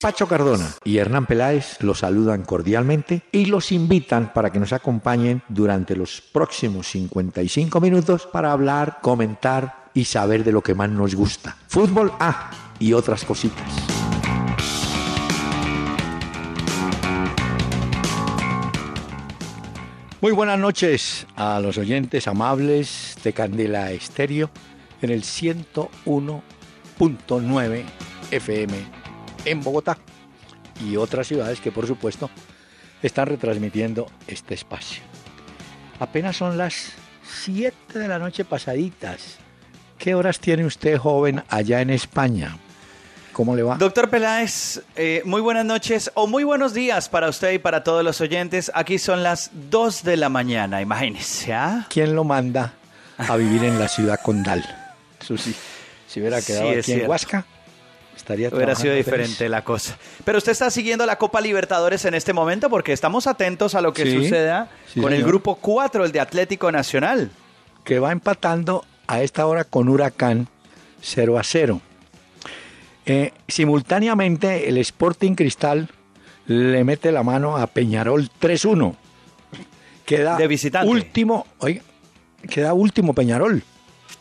Pacho Cardona y Hernán Peláez los saludan cordialmente y los invitan para que nos acompañen durante los próximos 55 minutos para hablar, comentar y saber de lo que más nos gusta. Fútbol A y otras cositas. Muy buenas noches a los oyentes amables de Candela Estéreo en el 101.9 FM en Bogotá y otras ciudades que por supuesto están retransmitiendo este espacio. Apenas son las 7 de la noche pasaditas. ¿Qué horas tiene usted, joven, allá en España? ¿Cómo le va? Doctor Peláez, eh, muy buenas noches o muy buenos días para usted y para todos los oyentes. Aquí son las 2 de la mañana, imagínese. ¿ah? ¿Quién lo manda a vivir en la ciudad condal? Susi, si hubiera quedado aquí en Huasca, Hubiera sido diferente la cosa. Pero usted está siguiendo la Copa Libertadores en este momento porque estamos atentos a lo que suceda con el grupo 4, el de Atlético Nacional. Que va empatando a esta hora con Huracán 0 a 0. Eh, simultáneamente el Sporting Cristal le mete la mano a Peñarol 3-1. Queda de visitante. último, oiga, queda último Peñarol.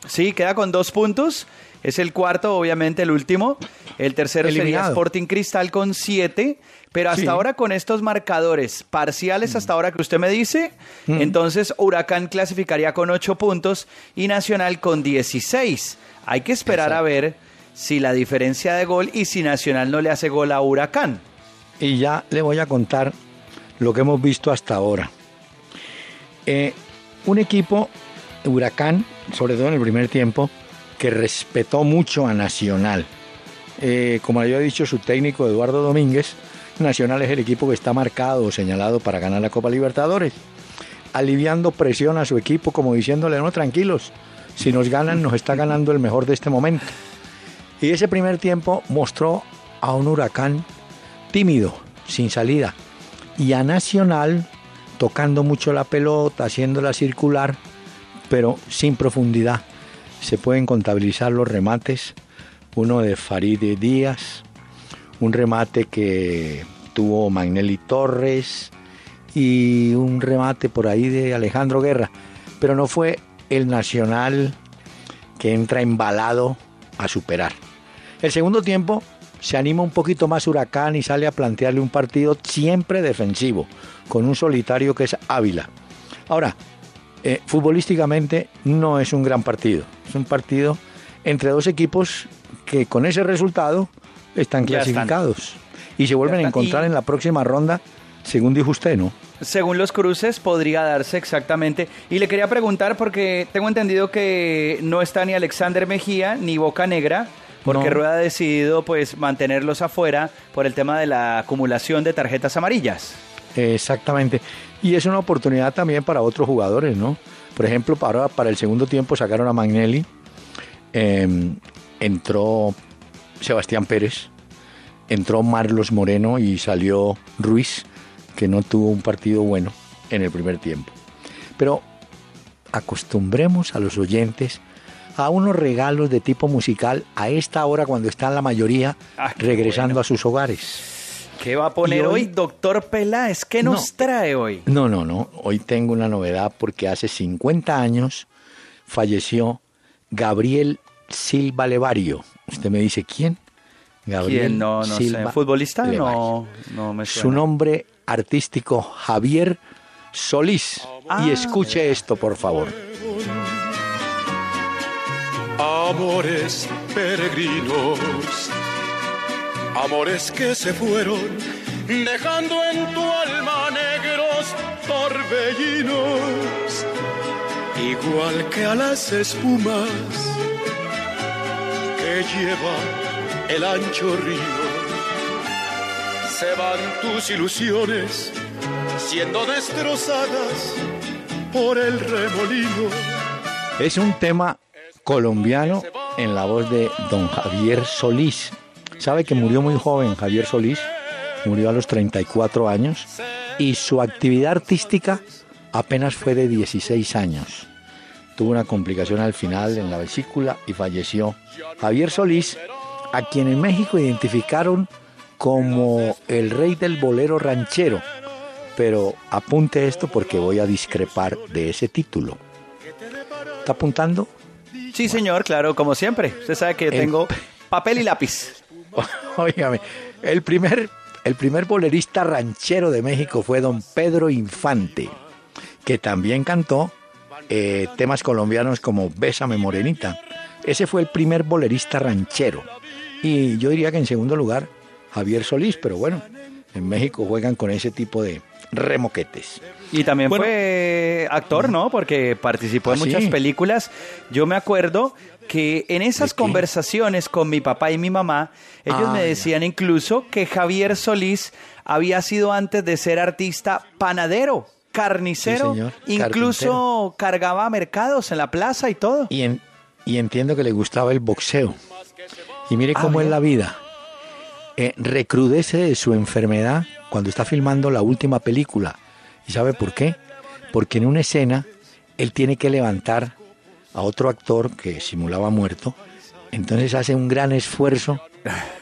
Sí, queda con dos puntos es el cuarto, obviamente el último. El tercero sería Sporting Cristal con siete. Pero hasta ahora con estos marcadores parciales, hasta ahora que usted me dice, mm. entonces Huracán clasificaría con ocho puntos y Nacional con 16. Hay que esperar a ver si la diferencia de gol y si Nacional no le hace gol a Huracán. Y ya le voy a contar lo que hemos visto hasta ahora. Eh, un equipo, Huracán, sobre todo en el primer tiempo, que respetó mucho a Nacional. Eh, como había dicho su técnico Eduardo Domínguez, Nacional es el equipo que está marcado o señalado para ganar la Copa Libertadores, aliviando presión a su equipo como diciéndole, no, tranquilos, si nos ganan nos está ganando el mejor de este momento. Y ese primer tiempo mostró a un huracán tímido, sin salida, y a Nacional tocando mucho la pelota, haciéndola circular, pero sin profundidad se pueden contabilizar los remates. Uno de Farid Díaz, un remate que tuvo Magnelli Torres y un remate por ahí de Alejandro Guerra. Pero no fue el Nacional que entra embalado a superar. El segundo tiempo se anima un poquito más Huracán y sale a plantearle un partido siempre defensivo, con un solitario que es Ávila. Ahora, eh, futbolísticamente no es un gran partido. Es un partido entre dos equipos que con ese resultado están clasificados y se vuelven a encontrar en la próxima ronda, según dijo usted, ¿no? Según los cruces podría darse exactamente. Y le quería preguntar porque tengo entendido que no está ni Alexander Mejía ni Boca Negra porque Rueda ha decidido pues mantenerlos afuera por el tema de la acumulación de tarjetas amarillas. Exactamente. Y es una oportunidad también para otros jugadores, ¿no? Por ejemplo, para, para el segundo tiempo sacaron a Magnelli, em, entró Sebastián Pérez, entró Marlos Moreno y salió Ruiz, que no tuvo un partido bueno en el primer tiempo. Pero acostumbremos a los oyentes a unos regalos de tipo musical a esta hora cuando están la mayoría ah, regresando a sus hogares. ¿Qué va a poner hoy, doctor Peláez? ¿Qué nos trae hoy? No, no, no. Hoy tengo una novedad porque hace 50 años falleció Gabriel Silva Levario. Usted me dice, ¿quién? Gabriel ¿Quién? No, no sé. ¿Futbolista? No, no me suena. Su nombre artístico, Javier Solís. y ah. escuche esto, por favor. Amores peregrinos amores que se fueron, dejando en tu alma negros torbellinos, igual que a las espumas que lleva el ancho río. Se van tus ilusiones siendo destrozadas por el remolino. Es un tema colombiano en la voz de don Javier Solís Sabe que murió muy joven Javier Solís, murió a los 34 años y su actividad artística apenas fue de 16 años. Tuvo una complicación al final en la vesícula y falleció. Javier Solís, a quien en México identificaron como el rey del bolero ranchero. Pero apunte esto porque voy a discrepar de ese título. ¿Está apuntando? Sí, señor, claro, como siempre. Usted sabe que tengo papel y lápiz. Óigame, el primer, el primer bolerista ranchero de México fue don Pedro Infante, que también cantó eh, temas colombianos como Bésame Morenita. Ese fue el primer bolerista ranchero. Y yo diría que en segundo lugar, Javier Solís, pero bueno, en México juegan con ese tipo de remoquetes. Y también fue actor, ¿no? Porque participó en ¿Ah, muchas películas. Yo me acuerdo que en esas conversaciones con mi papá y mi mamá, ellos me ah, decían incluso que Javier Solís había sido antes de ser artista panadero, carnicero, incluso cargaba mercados en la plaza y todo. Y, y entiendo que le gustaba el boxeo. Y mire ah, cómo es la vida. Eh, recrudece de su enfermedad cuando está filmando la última película. ¿Y sabe por qué? Porque en una escena él tiene que levantar a otro actor que simulaba muerto, entonces hace un gran esfuerzo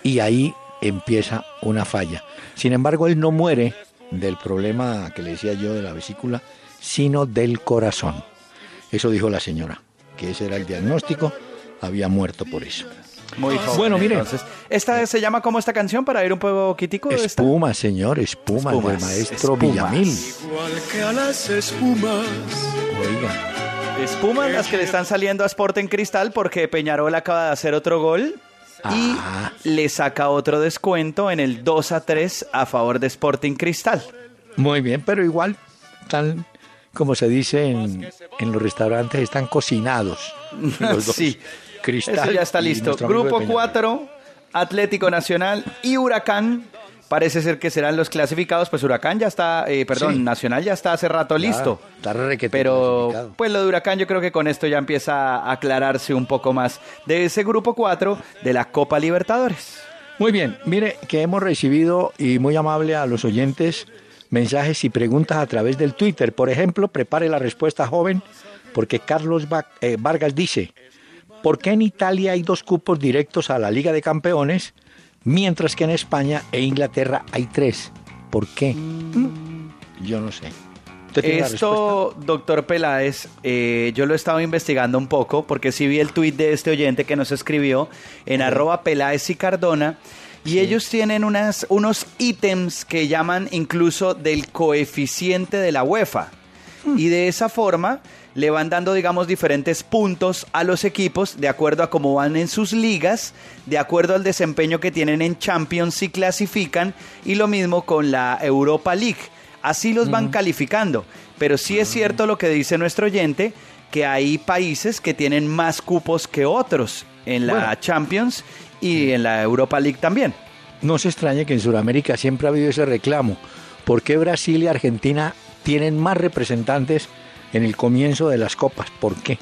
y ahí empieza una falla. Sin embargo, él no muere del problema que le decía yo de la vesícula, sino del corazón. Eso dijo la señora, que ese era el diagnóstico, había muerto por eso. Muy Bueno, mire. Entonces, ¿esta se llama como esta canción para ir un poco quitico? Espuma, señor, espuma, del maestro Villamil. Igual que a las espumas. Oiga. Espumas las que le están saliendo a Sporting Cristal porque Peñarol acaba de hacer otro gol y ah. le saca otro descuento en el 2 a 3 a favor de Sporting Cristal. Muy bien, pero igual, tan como se dice en, en los restaurantes, están cocinados. sí. Cristal. ya está listo. Grupo 4, Atlético Nacional y Huracán. Parece ser que serán los clasificados, pues Huracán ya está, eh, perdón, Nacional ya está hace rato listo. Está Pero pues lo de Huracán yo creo que con esto ya empieza a aclararse un poco más de ese grupo 4 de la Copa Libertadores. Muy bien, mire que hemos recibido y muy amable a los oyentes mensajes y preguntas a través del Twitter. Por ejemplo, prepare la respuesta joven porque Carlos eh, Vargas dice, ¿Por qué en Italia hay dos cupos directos a la Liga de Campeones, mientras que en España e Inglaterra hay tres? ¿Por qué? Mm. Yo no sé. Esto, doctor Peláez, eh, yo lo he estado investigando un poco porque sí vi el tuit de este oyente que nos escribió en arroba Peláez y Cardona y ellos tienen unas, unos ítems que llaman incluso del coeficiente de la UEFA. Hmm. Y de esa forma le van dando, digamos, diferentes puntos a los equipos de acuerdo a cómo van en sus ligas, de acuerdo al desempeño que tienen en Champions si clasifican, y lo mismo con la Europa League. Así los van calificando. Pero sí es cierto lo que dice nuestro oyente, que hay países que tienen más cupos que otros en la Champions y en la Europa League también. No se extrañe que en Sudamérica siempre ha habido ese reclamo. ¿Por qué Brasil y Argentina tienen más representantes en el comienzo de las copas. ¿Por qué?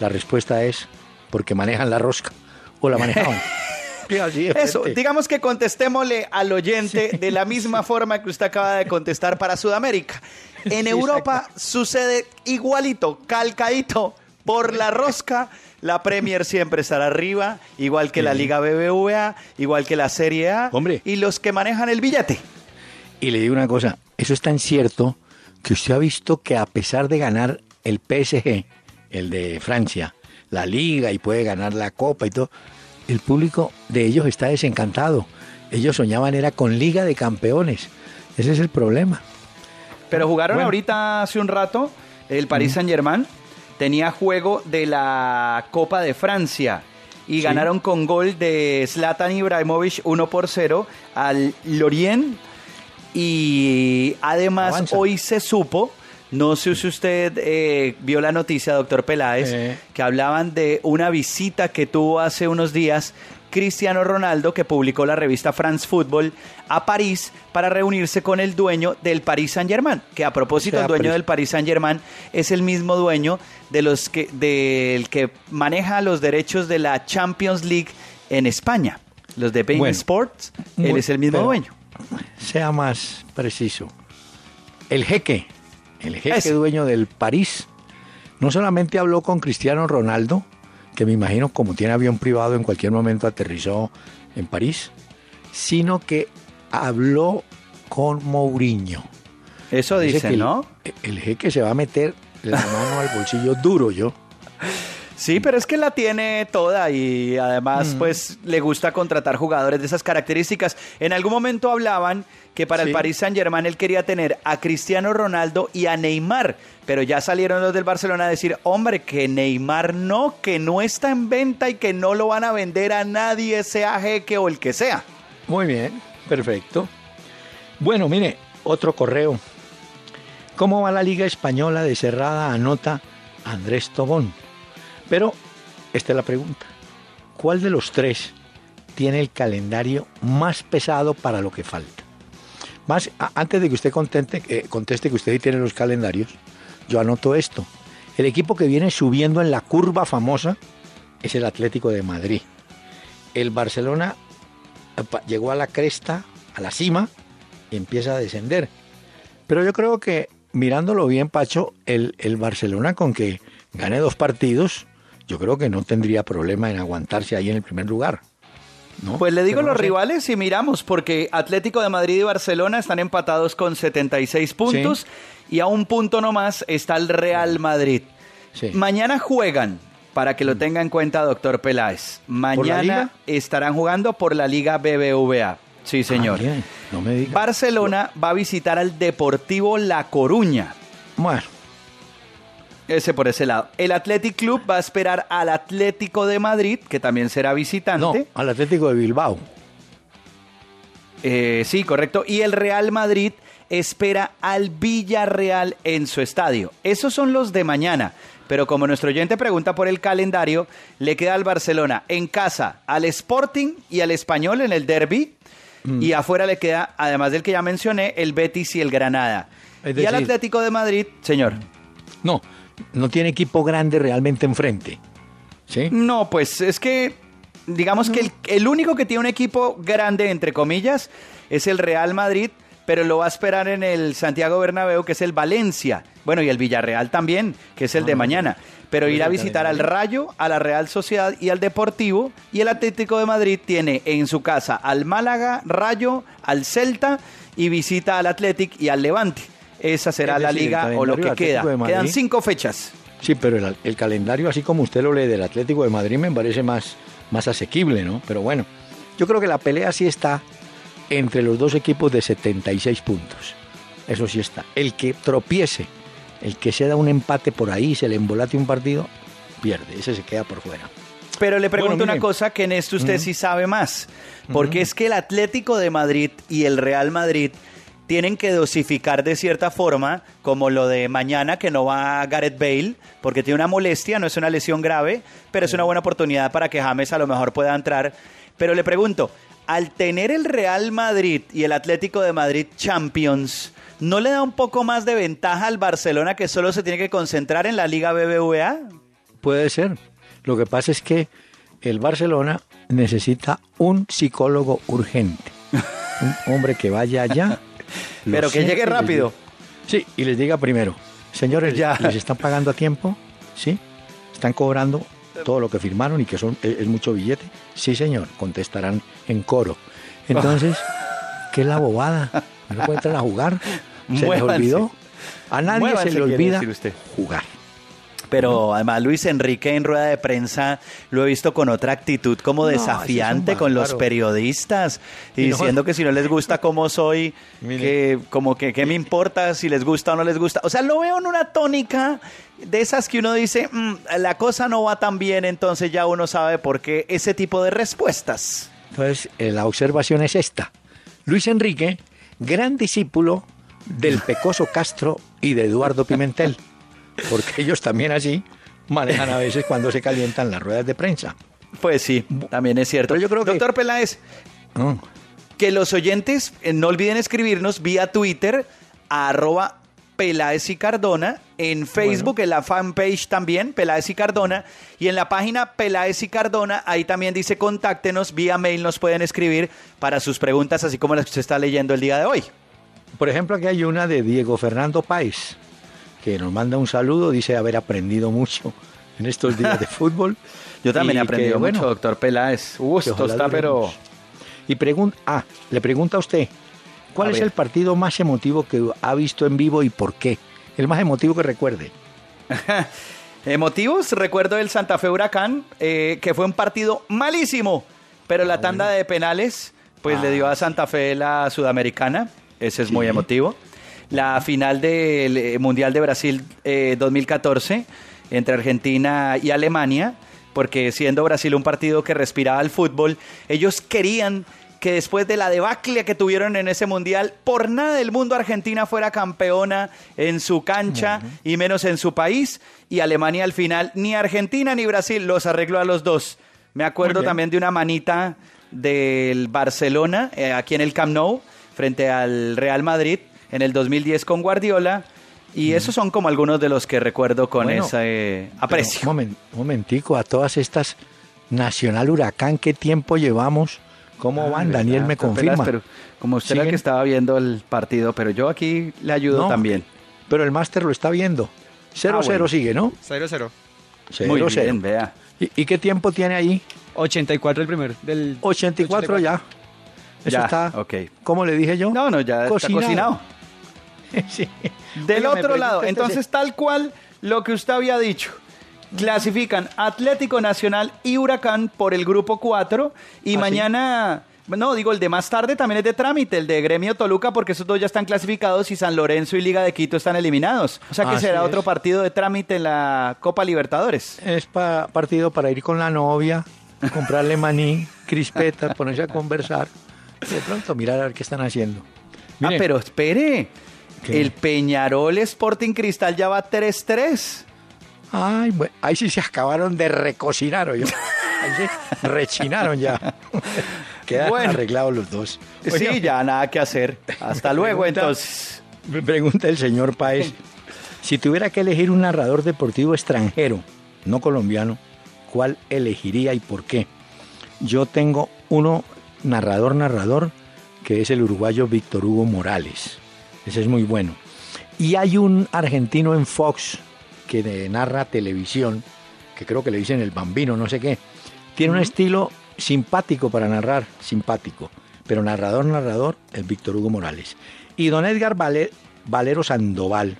La respuesta es porque manejan la rosca o la manejaban. Eso, digamos que contestémosle al oyente de la misma forma que usted acaba de contestar para Sudamérica. En Europa sucede igualito, calcadito, por la rosca. La Premier siempre estará arriba, igual que la Liga BBVA, igual que la Serie A. Hombre. Y los que manejan el billete. Y le digo una cosa, eso es tan cierto que usted ha visto que a pesar de ganar el PSG, el de Francia, la liga y puede ganar la copa y todo, el público de ellos está desencantado. Ellos soñaban era con liga de campeones. Ese es el problema. Pero jugaron ahorita hace un rato el Paris Saint Germain. Tenía juego de la Copa de Francia y ganaron con gol de Zlatan Ibrahimovic 1 por 0 al Lorient y además hoy se supo, no sé si usted eh, vio la noticia, doctor Peláez, que hablaban de una visita que tuvo hace unos días Cristiano Ronaldo, que publicó la revista France Football, a París para reunirse con el dueño del Paris Saint Germain. Que a propósito, el dueño del Paris Saint Germain es el mismo dueño de los que, del que maneja los derechos de la Champions League en España. Los de Bein Sports, él es el mismo dueño sea más preciso. El jeque, el jeque dueño del París, no solamente habló con Cristiano Ronaldo, que me imagino como tiene avión privado en cualquier momento aterrizó en París, sino que habló con Mourinho. Eso dice, ¿no? El jeque se va a meter la mano al bolsillo duro, yo. Sí, pero es que la tiene toda y además mm. pues le gusta contratar jugadores de esas características. En algún momento hablaban que para el Paris Saint Germain él quería tener a Cristiano Ronaldo y a Neymar, pero ya salieron los del Barcelona a decir, hombre, que Neymar no, que no está en venta y que no lo van a vender a nadie, sea jeque o el que sea. Muy bien, perfecto. Bueno, mire, otro correo. ¿Cómo va la Liga Española de cerrada? Anota Andrés Tobón. Pero esta es la pregunta. ¿Cuál de los tres tiene el calendario más pesado para lo que falta? Más, antes de que usted eh, conteste que usted tiene los calendarios, yo anoto esto. El equipo que viene subiendo en la curva famosa es el Atlético de Madrid. El Barcelona llegó a la cresta, a la cima, y empieza a descender. Pero yo creo que, mirándolo bien, Pacho, el, el Barcelona con que gane dos partidos, yo creo que no tendría problema en aguantarse ahí en el primer lugar. Pues le digo los rivales y miramos, porque Atlético de Madrid y Barcelona están empatados con 76 puntos y a un punto nomás está el Real Madrid. Mañana juegan, para que lo mm. tenga en cuenta doctor Peláez. Mañana estarán jugando por la Liga BBVA. Sí, ah, señor. no me Barcelona va a visitar al Deportivo La Coruña. Bueno. Ese por ese lado. El Athletic Club va a esperar al Atlético de Madrid, que también será visitante. No, al Atlético de Bilbao. Eh, sí, correcto. Y el Real Madrid espera al Villarreal en su estadio. Esos son los de mañana. Pero como nuestro oyente pregunta por el calendario, le queda al Barcelona en casa, al Sporting y al Español en el derby. Mm. Y afuera le queda, además del que ya mencioné, el Betis y el Granada. y al Atlético de Madrid, señor. No, no tiene equipo grande realmente enfrente. ¿Sí? No, pues es que digamos que el, único que tiene un equipo grande, entre comillas, es el Real Madrid, pero lo va a esperar en el Santiago Bernabéu, que es el Valencia. Bueno, y el Villarreal también, que es el de ah, mañana. Pero ir a visitar al Rayo, a la Real Sociedad y al Deportivo. Y el Atlético de Madrid tiene en su casa al Málaga, Rayo, al Celta y visita al Atlético y al Levante esa será la liga o lo que queda. Quedan cinco fechas. Sí, pero el, calendario, así como usted lo lee del Atlético de Madrid, me parece más, más asequible, ¿no? Pero bueno, yo creo que la pelea sí está entre los dos equipos de 76 puntos. Eso sí está. El que tropiece, el que se da un empate por ahí, se le embolate un partido, pierde. Ese se queda por fuera. Pero le pregunto una cosa que en esto usted sí sabe más. Porque es que el Atlético de Madrid y el Real Madrid tienen que dosificar de cierta forma, como lo de mañana que no va Gareth Bale, porque tiene una molestia, no es una lesión grave, pero es una buena oportunidad para que James a lo mejor pueda entrar. Pero le pregunto, al tener el Real Madrid y el Atlético de Madrid Champions, ¿no le da un poco más de ventaja al Barcelona que solo se tiene que concentrar en la Liga BBVA? Puede ser. Lo que pasa es que el Barcelona necesita un psicólogo urgente. Un hombre que vaya allá Pero que llegue rápido. Sí, y les diga primero, señores, ya les están pagando a tiempo, ¿sí? Están cobrando todo lo que firmaron y que son es, mucho billete. Sí, señor, contestarán en coro. Entonces, ¿qué es la bobada? ¿No pueden a jugar? ¿Se les olvidó? A nadie se le olvida jugar. Pero además Luis Enrique en rueda de prensa lo he visto con otra actitud como desafiante con los periodistas y, diciendo que si no les gusta cómo soy, que como que qué me importa si les gusta o no les gusta. O sea, lo veo en una tónica de esas que uno dice, mm, la cosa no va tan bien, entonces ya uno sabe por qué ese tipo de respuestas. Entonces, eh, la observación es esta. Luis Enrique, gran discípulo del Pecoso Castro y de Eduardo Pimentel porque ellos también así manejan a veces cuando se calientan las ruedas de prensa. Pues sí, también es cierto. yo creo Doctor Peláez, que los oyentes eh, no olviden escribirnos vía Twitter a arroba Peláez y Cardona, en Facebook, en la fanpage también, Peláez y Cardona, y en la página Peláez y Cardona, ahí también dice contáctenos, vía mail nos pueden escribir para sus preguntas, así como las que usted está leyendo el día de hoy. Por ejemplo, aquí hay una de Diego Fernando Páez que nos manda un saludo, dice haber aprendido mucho en estos días de fútbol. Yo también he aprendido mucho, doctor Peláez. Uh, esto está pero... Y pregunta, ah, le pregunta a usted, ¿cuál es el partido más emotivo que ha visto en vivo y por qué? El más emotivo que recuerde. Emotivos, recuerdo el Santa Fe Huracán, eh, que fue un partido malísimo, pero la ah, tanda de penales, pues le dio a ah. Santa Fe la Sudamericana, ese es muy emotivo. La final del eh, Mundial de Brasil 2014 eh, entre Argentina y Alemania, porque siendo Brasil un partido que respiraba el fútbol, ellos querían que después de la debacle que tuvieron en ese mundial, por nada del mundo Argentina fuera campeona en su cancha y menos en su país. Y Alemania al final, ni Argentina ni Brasil los arregló a los dos. Me acuerdo también de una manita del Barcelona eh, aquí en el Camp Nou frente al Real Madrid en el 2010 con Guardiola. Y esos son como algunos de los que recuerdo con ese aprecio. Un momentico, a todas estas Nacional Huracán, ¿qué tiempo llevamos? ¿Cómo van? Daniel me confirma. Pero, como usted era que estaba viendo el partido, pero yo aquí le ayudo también. Pero el máster lo está viendo. 0-0 ah, sigue, ¿no? 0-0. Muy bien, vea. ¿Y, qué tiempo tiene ahí? 84 el primero. Del 84, ya. Eso está, ok. ¿cómo le dije yo? No, no, ya cocinado. está cocinado. sí. Del otro lado, entonces tal cual lo que usted había dicho. Clasifican Atlético Nacional y Huracán por el grupo 4 y ¿Ah, mañana... No, digo, el de más tarde también es de trámite, el de Gremio Toluca, porque esos dos ya están clasificados y San Lorenzo y Liga de Quito están eliminados. O sea que será otro partido de trámite en la Copa Libertadores. Es partido para ir con la novia, comprarle maní, crispetas, ponerse a conversar. De pronto mirar a ver qué están haciendo. Ah, pero espere. El Peñarol Sporting Cristal ya va 3-3. Ay, bueno, ahí sí se acabaron de recocinar, Ahí sí rechinaron ya. Quedan arreglados los dos. sí, ya nada que hacer. Hasta luego, entonces. Me pregunta el señor Paez. Si tuviera que elegir un narrador deportivo extranjero, no colombiano, ¿cuál elegiría y por qué? Yo tengo uno narrador, narrador, que es el uruguayo Víctor Hugo Morales. Ese es muy bueno. Y hay un argentino en Fox que narra televisión, que creo que le dicen el bambino, no sé qué. Tiene un estilo simpático para narrar, simpático. Pero narrador, narrador, es Víctor Hugo Morales. Y don Edgar Valero Sandoval.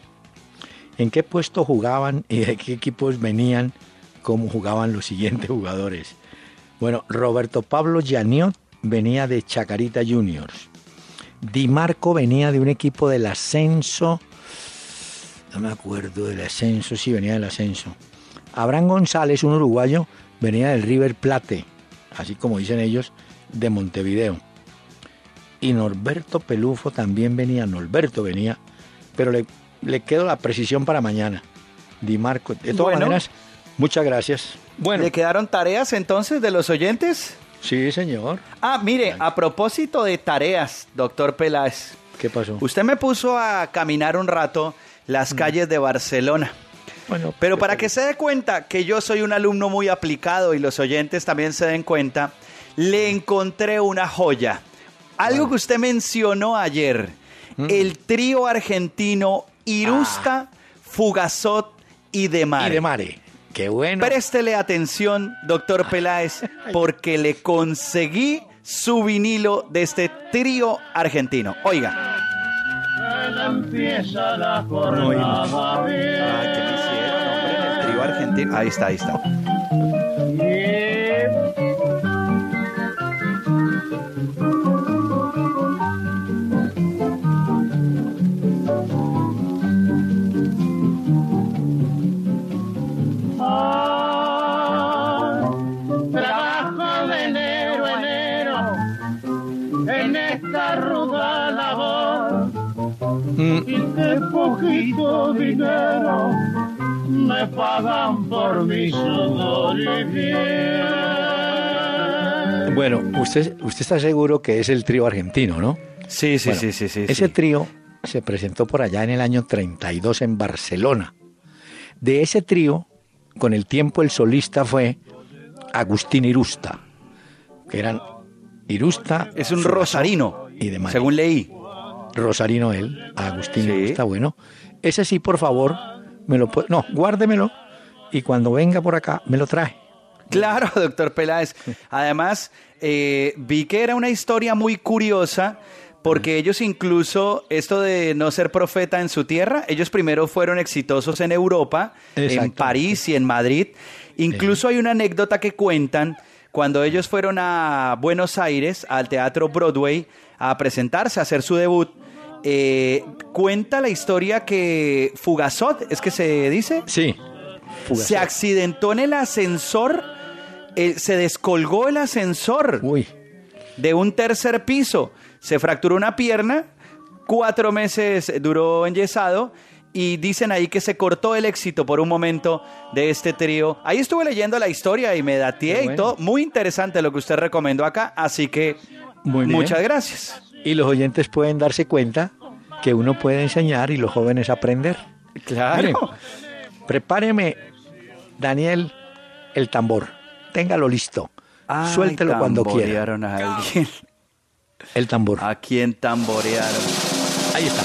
¿En qué puesto jugaban y de qué equipos venían? ¿Cómo jugaban los siguientes jugadores? Bueno, Roberto Pablo Llaniot venía de Chacarita Juniors. Di Marco venía de un equipo del ascenso. No me acuerdo del ascenso, sí, venía del ascenso. Abraham González, un uruguayo, venía del River Plate, así como dicen ellos, de Montevideo. Y Norberto Pelufo también venía, Norberto venía, pero le, le quedo la precisión para mañana. Di Marco. De todas maneras, muchas gracias. Bueno. ¿Le quedaron tareas entonces de los oyentes? Sí, señor. Ah, mire, a propósito de tareas, doctor Peláez. ¿Qué pasó? Usted me puso a caminar un rato las mm. calles de Barcelona. Bueno, pero para que se dé cuenta que yo soy un alumno muy aplicado y los oyentes también se den cuenta, le encontré una joya. Algo que usted mencionó ayer, mm. el trío argentino Irusta, ah. Fugazot y Demare. Y Demare. Qué bueno. Préstele atención, doctor Peláez, porque le conseguí su vinilo de este trío argentino. Oiga. Empieza la. Ay, ¿qué? El trío argentino. Ahí está, ahí está. Poquito dinero me pagan por mi sudor y Bueno, usted, usted está seguro que es el trío argentino, ¿no? Sí, sí, sí, sí, sí. Ese trío se presentó por allá en el año 32 en Barcelona. De ese trío, con el tiempo el solista fue Agustín Irusta, que eran Irusta. Es un rosarino, y según leí. Rosarino él, Agustín está bueno. Ese sí, por favor, me lo puede, no, guárdemelo y cuando venga por acá me lo trae. Claro, doctor Peláez. Además, eh, vi que era una historia muy curiosa porque ellos incluso, esto de no ser profeta en su tierra, ellos primero fueron exitosos en Europa, en París y en Madrid. Incluso hay una anécdota que cuentan cuando ellos fueron a Buenos Aires, al Teatro Broadway, a presentarse, a hacer su debut. Eh, cuenta la historia que Fugazot, ¿es que se dice? Sí. Se accidentó en el ascensor, eh, se descolgó el ascensor de un tercer piso se fracturó una pierna, cuatro meses duró enyesado y dicen ahí que se cortó el éxito por un momento de este trío. Ahí estuve leyendo la historia y me dateé y todo. Muy interesante lo que usted recomendó acá, así que muchas gracias. Y los oyentes pueden darse cuenta que uno puede enseñar y los jóvenes aprender. Claro. prepáreme, Daniel, el tambor. Téngalo listo. Suéltelo cuando quiera. A alguien. El tambor. ¿A quién tamborearon? Ahí está.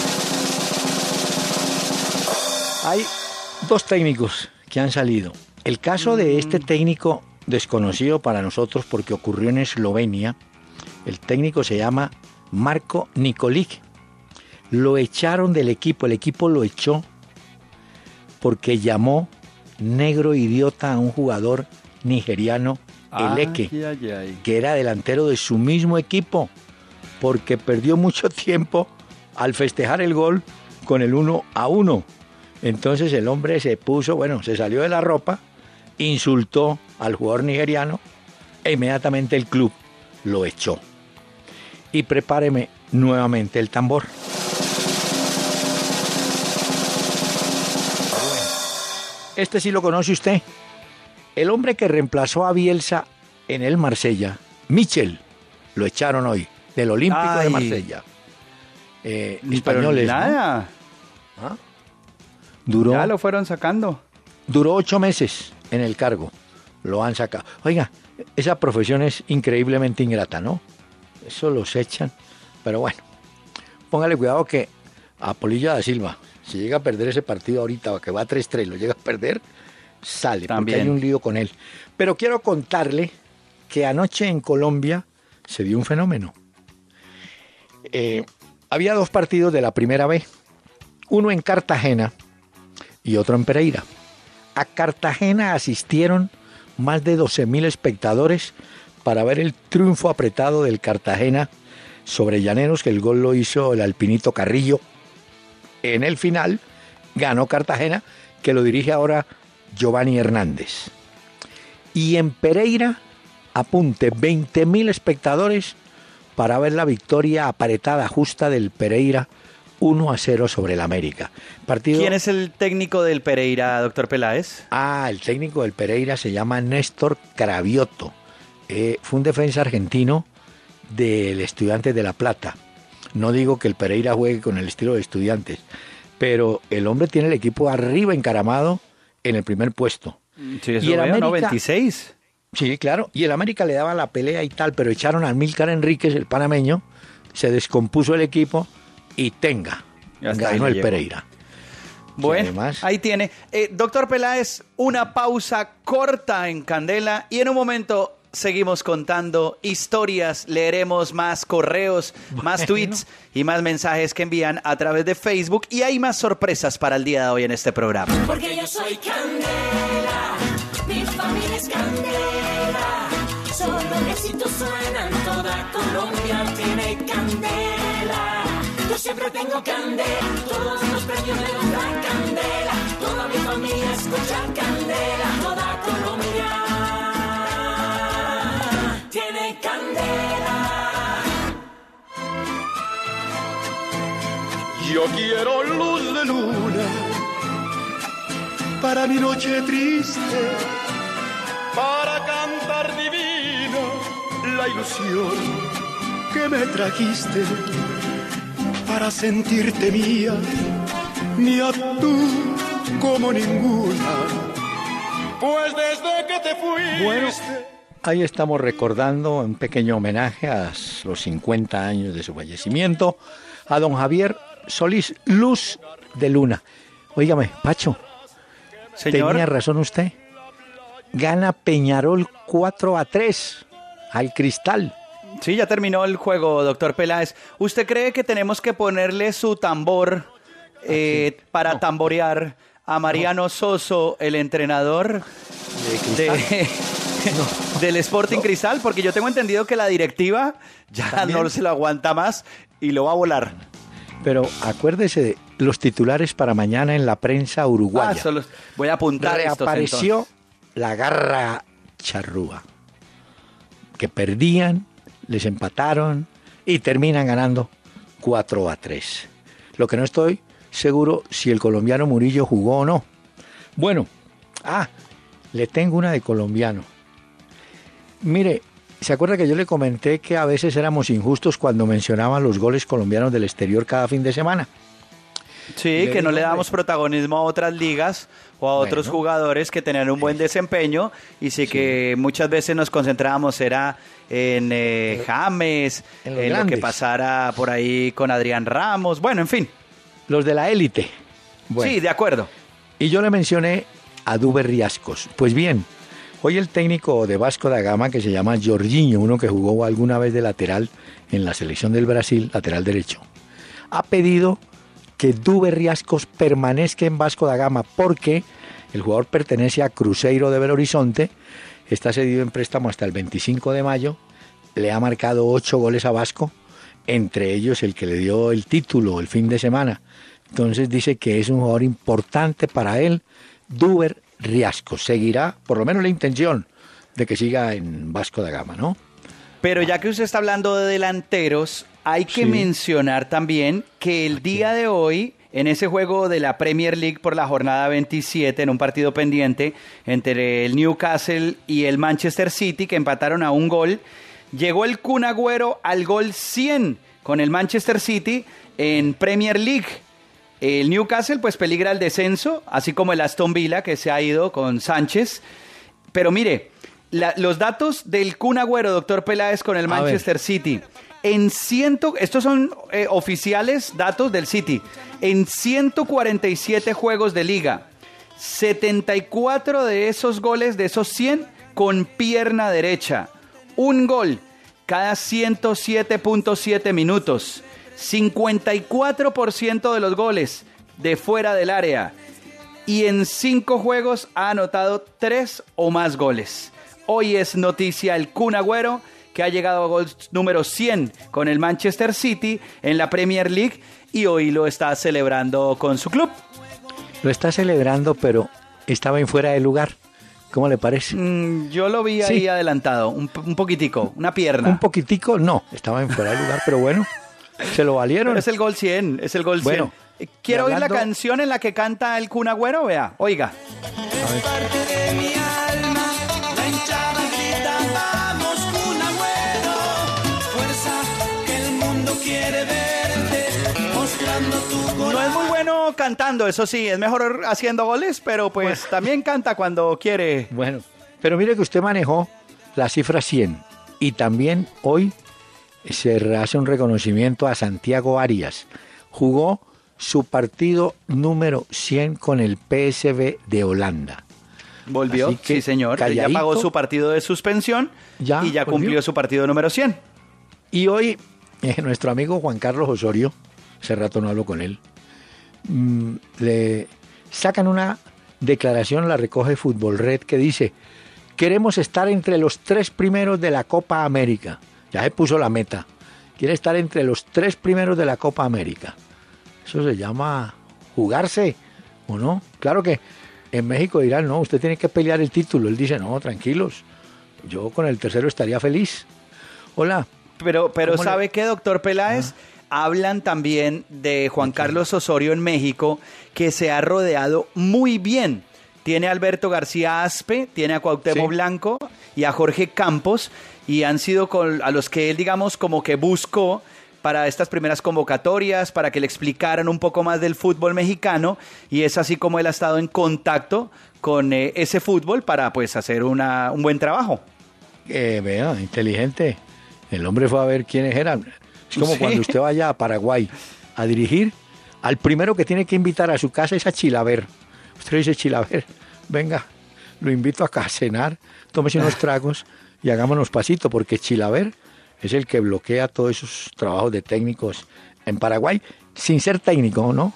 Hay dos técnicos que han salido. El caso de este mm. técnico desconocido para nosotros porque ocurrió en Eslovenia, el técnico se llama Marco Nikolic. Lo echaron del equipo, el equipo lo echó porque llamó negro idiota a un jugador nigeriano, Eleke, que era delantero de su mismo equipo porque perdió mucho tiempo al festejar el gol con el 1 a 1. Entonces el hombre se puso, bueno, se salió de la ropa, insultó al jugador nigeriano e inmediatamente el club lo echó. Y prepáreme nuevamente el tambor. Este sí lo conoce usted. El hombre que reemplazó a Bielsa en el Marsella, Michel, lo echaron hoy del Olímpico de Marsella. Eh, españoles. Nada. ¿Ah? Duró, ya lo fueron sacando. Duró ocho meses en el cargo. Lo han sacado. Oiga, esa profesión es increíblemente ingrata, ¿no? Eso los echan. Pero bueno, póngale cuidado que a Polilla da Silva, si llega a perder ese partido ahorita, que va a 3-3, lo llega a perder, sale, También. porque hay un lío con él. Pero quiero contarle que anoche en Colombia se dio un fenómeno. Eh, había dos partidos de la primera B, uno en Cartagena y otro en Pereira. A Cartagena asistieron más de 12.000 espectadores para ver el triunfo apretado del Cartagena sobre Llaneros, que el gol lo hizo el alpinito Carrillo. En el final ganó Cartagena, que lo dirige ahora Giovanni Hernández. Y en Pereira, apunte, 20.000 espectadores para ver la victoria apretada justa del Pereira 1 a 0 sobre el América. Partido... ¿Quién es el técnico del Pereira, doctor Peláez? Ah, el técnico del Pereira se llama Néstor Cravioto. Eh, fue un defensa argentino del Estudiantes de La Plata. No digo que el Pereira juegue con el estilo de Estudiantes, pero el hombre tiene el equipo arriba encaramado en el primer puesto. Sí, y el América, 96. Sí, claro. Y el América le daba la pelea y tal, pero echaron a Milcar Enríquez, el panameño, se descompuso el equipo y tenga. ganó el Pereira. Bueno, ahí tiene. Eh, doctor Peláez, una pausa corta en Candela y en un momento seguimos contando historias, leeremos más correos, más tweets y más mensajes que envían a través de Facebook y hay más sorpresas para el día de hoy en este programa. Porque yo soy Candela, mi familia es Candela, solo éxitos suenan, toda Colombia tiene Candela. Yo siempre tengo Candela, todos los premios me los dan Candela, toda mi familia escucha Candela, toda Colombia Yo quiero luz de luna para mi noche triste, para cantar divino la ilusión que me trajiste, para sentirte mía, mía tú como ninguna. Pues desde que te fuiste. Ahí estamos recordando un pequeño homenaje a los 50 años de su fallecimiento a don Javier Solís Luz de Luna. Óigame, Pacho, ¿tenía razón usted? gana Peñarol 4 a 3 al Cristal. Sí, ya terminó el juego, doctor Peláez. ¿Usted cree que tenemos que ponerle su tambor eh, para tamborear a Mariano Soso, el entrenador de, del Sporting Cristal? Porque yo tengo entendido que la directiva ya no se lo aguanta más y lo va a volar. Pero acuérdese de los titulares para mañana en la prensa uruguaya. Ah, solo voy a apuntar Reapareció la garra charrúa. Que perdían, les empataron y terminan ganando 4 a 3. Lo que no estoy seguro si el colombiano Murillo jugó o no. Bueno, ah, le tengo una de colombiano. Mire, ¿se acuerda que yo le comenté que a veces éramos injustos cuando mencionaban los goles colombianos del exterior cada fin de semana? Sí, Le que no le damos protagonismo a otras ligas o a otros Bueno. jugadores que tenían un buen desempeño y sí, que muchas veces nos concentrábamos era en eh, James, en lo que pasara por ahí con Adrián Ramos, bueno, en fin. Los de la élite. Bueno. Sí, de acuerdo. Y yo le mencioné a Duber Riascos. Pues bien, hoy el técnico de Vasco da Gama, que se llama Jorginho, uno que jugó alguna vez de lateral en la selección del Brasil, lateral derecho, ha pedido que Duber Riascos permanezca en Vasco da Gama porque el jugador pertenece a Cruzeiro de Belo Horizonte, está cedido en préstamo hasta el 25 de mayo, le ha marcado ocho goles a Vasco, entre ellos el que le dio el título el fin de semana. Entonces dice que es un jugador importante para él, Duber Riascos. Seguirá, por lo menos la intención de que siga en Vasco da Gama, ¿no? Pero ya que usted está hablando de delanteros, hay que Sí. mencionar también que el día de hoy, en ese juego de la Premier League por la jornada 27, en un partido pendiente entre el Newcastle y el Manchester City, que empataron a un gol, llegó el Kun Agüero al gol 100 con el Manchester City en Premier League. El Newcastle pues peligra el descenso, así como el Aston Villa que se ha ido con Sánchez. Pero mire, la- los datos del Kun Agüero, doctor Peláez, con el. Manchester City. En ciento, estos son eh, oficiales datos del City. En 147 juegos de liga, 74 de esos goles, de esos 100, con pierna derecha. Un gol cada 107.7 minutos. 54% de los goles de fuera del área. Y en cinco juegos ha anotado tres o más goles. Hoy es noticia el Kun Agüero, que ha llegado a gol número 100 con el Manchester City en la Premier League y hoy lo está celebrando con su club. Lo está celebrando, pero estaba en fuera de lugar. ¿Cómo le parece? Mm, yo lo vi ahí Sí. adelantado, un, un poquitico, una pierna. Un poquitico, no, estaba en fuera de lugar, pero bueno, se lo valieron. Pero es el gol 100, es el gol 100. Bueno, Quiero y oír la hablando- canción en la que canta el Kun Agüero, vea, oiga. parte de mi alma. La hinchada grita, vamos, Kun Agüero. Fuerza que el mundo quiere verte, mostrando tu No es corazón. muy bueno cantando, eso sí, es mejor haciendo goles, pero pues también canta cuando quiere. Bueno, pero mire que usted manejó la cifra 100 y también hoy se hace un reconocimiento a Santiago Arias. Jugó su partido número 100 con el PSV de Holanda. Volvió, que, sí señor, ya pagó su partido de suspensión Ya, y ya volvió. cumplió su partido número 100. Y hoy eh, nuestro amigo Juan Carlos Osorio, hace rato no hablo con él, mm, le sacan una declaración, la recoge Fútbol Red, que dice, queremos estar entre los tres primeros de la Copa América. Ya se puso la meta. Quiere estar entre los tres primeros de la Copa América. Eso se llama jugarse, ¿o no? Claro que en México dirán, no, usted tiene que pelear el título. Él dice, no, tranquilos, yo con el tercero estaría feliz. Hola, Pero, pero ¿Cómo le- Ah. ¿sabe qué, doctor Peláez? Hablan también de Juan Carlos Osorio en México, que se ha rodeado muy bien. Tiene a Alberto García Aspe, tiene a Cuauhtémoc Sí. Blanco y a Jorge Campos, y han sido con, a los que él, digamos, como que buscó para estas primeras convocatorias, para que le explicaran un poco más del fútbol mexicano, y es así como él ha estado en contacto con eh, ese fútbol para pues hacer una, un buen trabajo. Eh, vea, inteligente. El hombre fue a ver quiénes eran. Es como Sí. cuando usted vaya a Paraguay a dirigir, al primero que tiene que invitar a su casa es a Chilaver. Usted dice, Chilaver, venga, lo invito acá a cenar, tómese unos tragos y hagámonos pasito, porque Chilaver es el que bloquea todos esos trabajos de técnicos en Paraguay, sin ser técnico, ¿no?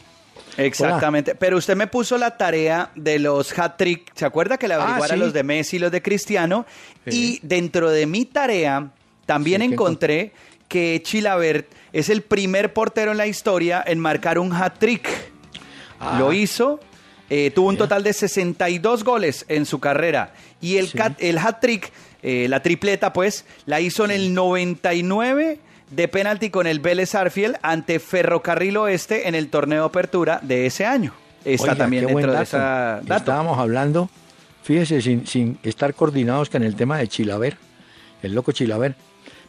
Exactamente. Pero usted me puso la tarea de los hat-trick. ¿Se acuerda que le Ah, averiguara sí. los de Messi y los de Cristiano? Sí. Y dentro de mi tarea también Sí, ¿qué encontré que Chilabert es el primer portero en la historia en marcar un hat-trick. Ah. Lo hizo, eh, tuvo un total de 62 goles en su carrera. Y el, Sí. cat- el hat-trick, eh, la tripleta, pues, la hizo en el 99 de penalti con el Vélez Arfiel ante Ferrocarril Oeste en el torneo de apertura de ese año. Está Oiga, también dentro de esa dato. Estábamos hablando, fíjese, sin, sin estar coordinados con el tema de Chilaver, el loco Chilaver,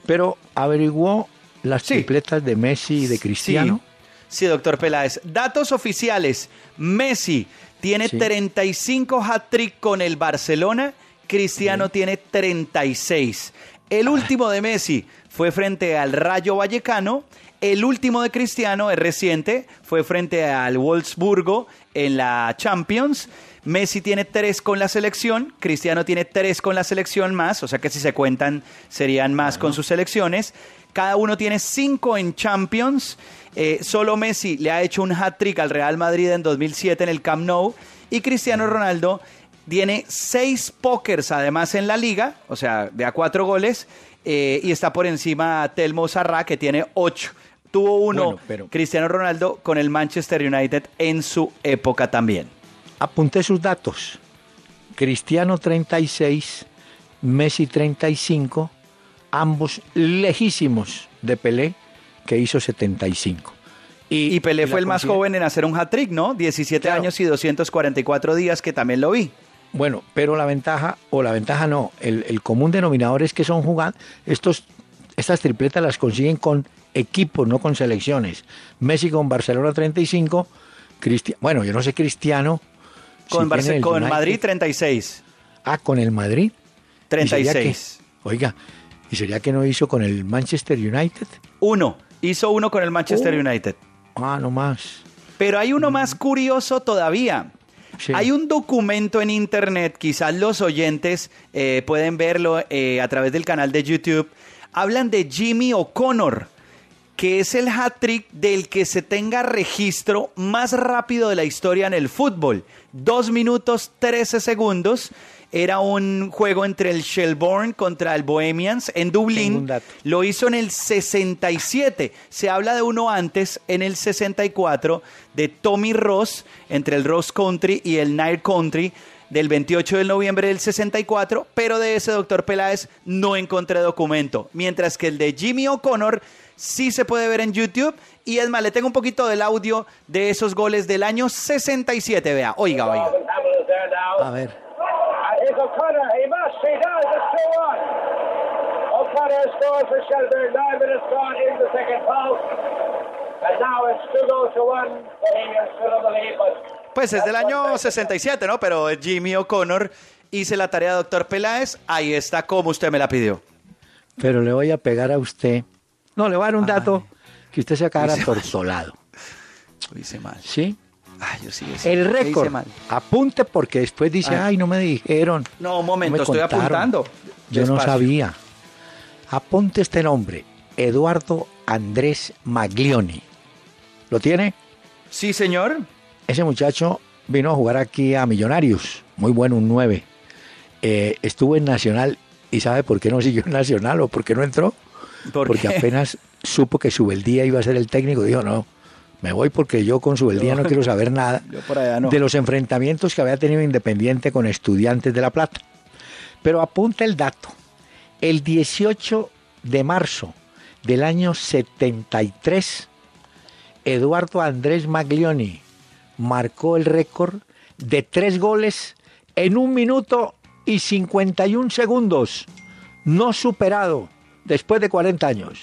pero averiguó las Sí. tripletas de Messi y de Cristiano. Sí, sí, doctor Peláez. Datos oficiales. Messi tiene Sí. 35 hat-trick con el Barcelona. Cristiano tiene 36. El último de Messi fue frente al Rayo Vallecano. El último de Cristiano es reciente, fue frente al Wolfsburgo en la Champions. Messi tiene tres con la selección, Cristiano tiene tres con la selección más, o sea que si se cuentan serían más con sus selecciones. Cada uno tiene cinco en Champions. Eh, solo Messi le ha hecho un hat-trick al Real Madrid en 2007 en el Camp Nou. Y Cristiano Ronaldo tiene seis pokers además en la liga, o sea, de a cuatro goles. eh, y está por encima Telmo Zarra, que tiene ocho. Tuvo uno Bueno, pero- Cristiano Ronaldo con el Manchester United en su época también. Apunté sus datos. Cristiano 36, Messi 35, ambos lejísimos de Pelé, que hizo 75. Y Pelé la fue el más joven en hacer un hat-trick, ¿no? 17 Claro. años y 244 días, que también lo vi. Bueno, pero la ventaja, o la ventaja no, el, el común denominador es que son jugadas, estos, estas tripletas las consiguen con equipos, no con selecciones. Messi con Barcelona 35, Cristiano, bueno, yo no sé Cristiano. si Con, Barce- el con United. Madrid 36. Ah, con el Madrid. ¿Y sería 36. que- oiga, ¿y sería que no hizo con el Manchester United? Uno. Hizo uno con el Manchester Oh. United. Ah, no más. Pero hay uno más curioso todavía. Hay un documento en internet, quizás los oyentes eh, pueden verlo eh, a través del canal de YouTube. Hablan de Jimmy O'Connor, que es el hat-trick del que se tenga registro más rápido de la historia en el fútbol. Dos minutos 13 segundos. Era un juego entre el Shelbourne contra el Bohemians en Dublín. Lo hizo en el 67. Se habla de uno antes, en el 64, de Tommy Ross, entre el Ross Country y el Nile Country, del 28 de noviembre del 64, pero de ese doctor Peláez no encontré documento. Mientras que el de Jimmy O'Connor sí se puede ver en YouTube. Y es más, le tengo un poquito del audio de esos goles del año 67. Vea, oiga, oiga. A ver. And here's O'Connor. He must. He does. It's 2 1. O'Connor scores for Shelburne. Nine minutes gone in the second half. And now it's 2 goals to 1. Bohemians still on the lead, but. Pues es del año 67, ¿no? Pero Jimmy O'Connor hice la tarea, doctor Peláez. Ahí está como usted me la pidió. Pero le voy a pegar a usted. No, le voy a dar un dato que usted se mal. tortolado. Lo hice mal. ¿Sí? Ay, yo sí, sí, El récord. Apunte porque después dice, Ah. ay, no me dijeron. No, un momento, me estoy contaron". apuntando. Yo no sabía. Apunte este nombre. Eduardo Andrés Maglioni. ¿Lo tiene? Sí, señor. Ese muchacho vino a jugar aquí a Millonarios. Muy bueno, un 9. Eh, estuvo en Nacional. ¿Y sabe por qué no siguió en Nacional o por qué no entró? ¿Por porque qué? apenas supo que Subeldía iba a ser el técnico, dijo, no, me voy porque yo con Subeldía no, No. quiero saber nada Yo por allá no. de los enfrentamientos que había tenido Independiente con estudiantes de La Plata. Pero apunta el dato. El 18 de marzo del año 73, Eduardo Andrés Maglioni marcó el récord de tres goles en un minuto y 51 segundos, no superado después de 40 años.